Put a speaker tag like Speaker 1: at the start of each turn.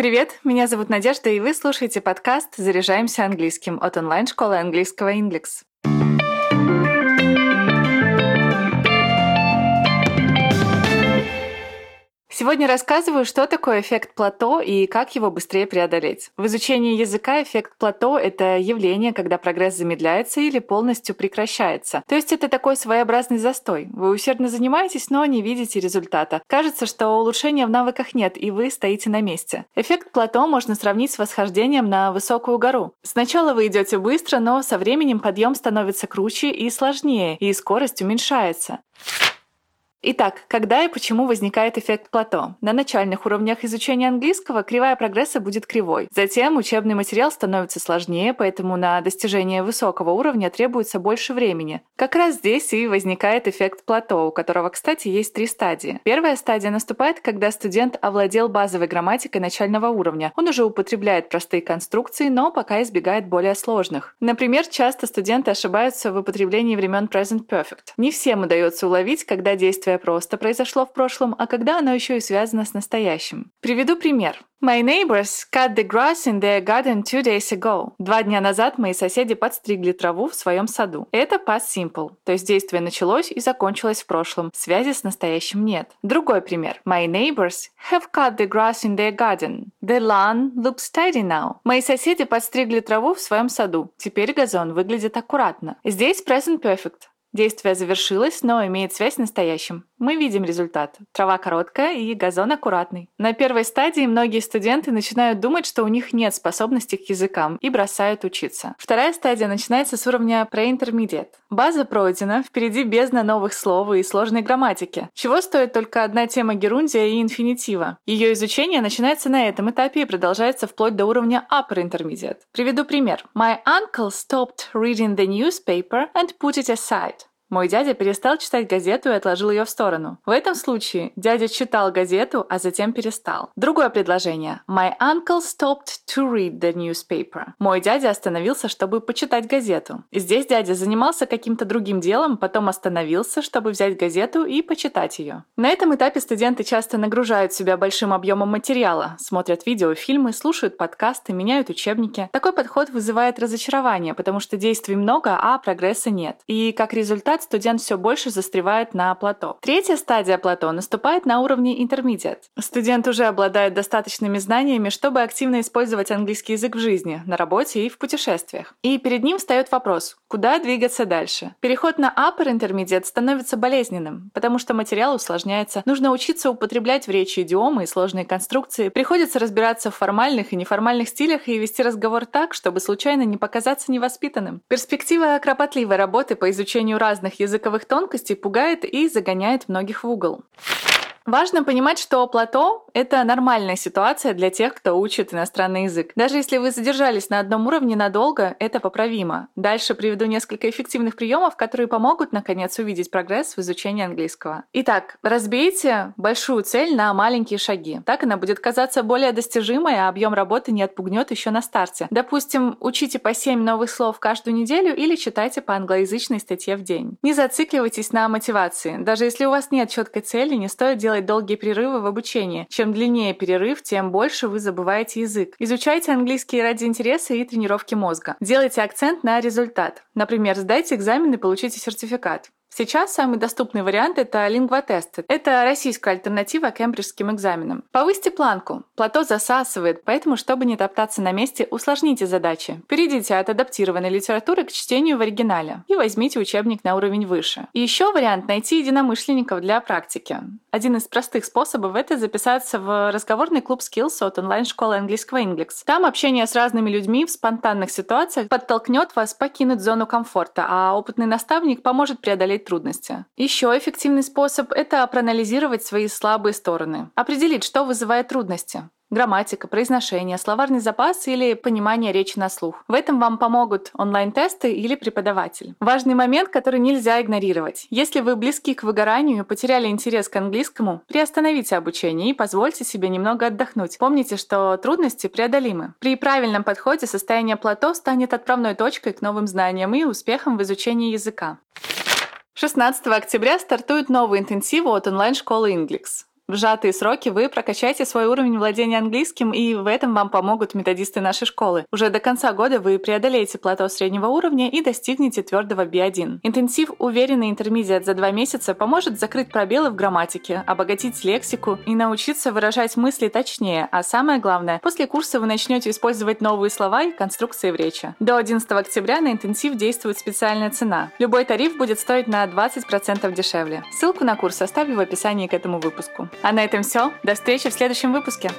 Speaker 1: Привет, меня зовут Надежда, и вы слушаете подкаст «Заряжаемся английским» от онлайн-школы английского «Ингликс». Сегодня рассказываю, что такое эффект плато и как его быстрее преодолеть. В изучении языка эффект плато — это явление, когда прогресс замедляется или полностью прекращается. То есть это такой своеобразный застой. Вы усердно занимаетесь, но не видите результата. Кажется, что улучшения в навыках нет, и вы стоите на месте. Эффект плато можно сравнить с восхождением на высокую гору. Сначала вы идете быстро, но со временем подъем становится круче и сложнее, и скорость уменьшается. Итак, когда и почему возникает эффект плато? На начальных уровнях изучения английского кривая прогресса будет кривой. Затем учебный материал становится сложнее, поэтому на достижение высокого уровня требуется больше времени. Как раз здесь и возникает эффект плато, у которого, кстати, есть три стадии. Первая стадия наступает, когда студент овладел базовой грамматикой начального уровня. Он уже употребляет простые конструкции, но пока избегает более сложных. Например, часто студенты ошибаются в употреблении времен present perfect. Не всем удается уловить, когда действие действие просто произошло в прошлом, а когда оно еще и связано с настоящим. Приведу пример. My neighbors cut the grass in their garden two days ago. Два дня назад мои соседи подстригли траву в своем саду. Это past simple, то есть действие началось и закончилось в прошлом. Связи с настоящим нет. Другой пример. My neighbors have cut the grass in their garden. The lawn looks tidy now. Мои соседи подстригли траву в своем саду. Теперь газон выглядит аккуратно. Здесь present perfect. Действие завершилось, но имеет связь с настоящим. Мы видим результат. Трава короткая и газон аккуратный. На первой стадии многие студенты начинают думать, что у них нет способностей к языкам и бросают учиться. Вторая стадия начинается с уровня pre-intermediate. База пройдена, впереди бездна новых слов и сложной грамматики. Чего стоит только одна тема герундия и инфинитива. Ее изучение начинается на этом этапе и продолжается вплоть до уровня upper intermediate. Приведу пример. My uncle stopped reading the newspaper and put it aside. Мой дядя перестал читать газету и отложил ее в сторону. В этом случае дядя читал газету, а затем перестал. Другое предложение. My uncle stopped to read the newspaper. Мой дядя остановился, чтобы почитать газету. Здесь дядя занимался каким-то другим делом, потом остановился, чтобы взять газету и почитать ее. На этом этапе студенты часто нагружают себя большим объемом материала, смотрят видео, фильмы, слушают подкасты, меняют учебники. Такой подход вызывает разочарование, потому что действий много, а прогресса нет. И как результат результат студент все больше застревает на плато. Третья стадия плато наступает на уровне intermediate. Студент уже обладает достаточными знаниями, чтобы активно использовать английский язык в жизни, на работе и в путешествиях. И перед ним встает вопрос, куда двигаться дальше. Переход на upper intermediate становится болезненным, потому что материал усложняется, нужно учиться употреблять в речи идиомы и сложные конструкции, приходится разбираться в формальных и неформальных стилях и вести разговор так, чтобы случайно не показаться невоспитанным. Перспектива кропотливой работы по изучению разных языковых тонкостей пугает и загоняет многих в угол. Важно понимать, что плато — это нормальная ситуация для тех, кто учит иностранный язык. Даже если вы задержались на одном уровне надолго, это поправимо. Дальше приведу несколько эффективных приемов, которые помогут, наконец, увидеть прогресс в изучении английского. Итак, разбейте большую цель на маленькие шаги. Так она будет казаться более достижимой, а объем работы не отпугнет еще на старте. Допустим, учите по 7 новых слов каждую неделю или читайте по англоязычной статье в день. Не зацикливайтесь на мотивации. Даже если у вас нет четкой цели, не стоит делать делать долгие перерывы в обучении. Чем длиннее перерыв, тем больше вы забываете язык. Изучайте английский ради интереса и тренировки мозга. Делайте акцент на результат. Например, сдайте экзамен и получите сертификат. Сейчас самый доступный вариант – это лингвотесты. Это российская альтернатива кембриджским экзаменам. Повысьте планку. Плато засасывает, поэтому, чтобы не топтаться на месте, усложните задачи. Перейдите от адаптированной литературы к чтению в оригинале и возьмите учебник на уровень выше. И еще вариант – найти единомышленников для практики. Один из простых способов – это записаться в разговорный клуб Skills от онлайн-школы английского Inglix. Там общение с разными людьми в спонтанных ситуациях подтолкнет вас покинуть зону комфорта, а опытный наставник поможет преодолеть преодолеть трудности. Еще эффективный способ – это проанализировать свои слабые стороны, определить, что вызывает трудности грамматика, произношение, словарный запас или понимание речи на слух. В этом вам помогут онлайн-тесты или преподаватель. Важный момент, который нельзя игнорировать. Если вы близки к выгоранию и потеряли интерес к английскому, приостановите обучение и позвольте себе немного отдохнуть. Помните, что трудности преодолимы. При правильном подходе состояние плато станет отправной точкой к новым знаниям и успехам в изучении языка. 16 октября стартует новый интенсив от онлайн-школы Inglix. В сжатые сроки вы прокачаете свой уровень владения английским, и в этом вам помогут методисты нашей школы. Уже до конца года вы преодолеете плато среднего уровня и достигнете твердого B1. Интенсив «Уверенный интермедиат» за два месяца поможет закрыть пробелы в грамматике, обогатить лексику и научиться выражать мысли точнее, а самое главное, после курса вы начнете использовать новые слова и конструкции в речи. До 11 октября на интенсив действует специальная цена. Любой тариф будет стоить на 20% дешевле. Ссылку на курс оставлю в описании к этому выпуску. А на этом все. До встречи в следующем выпуске.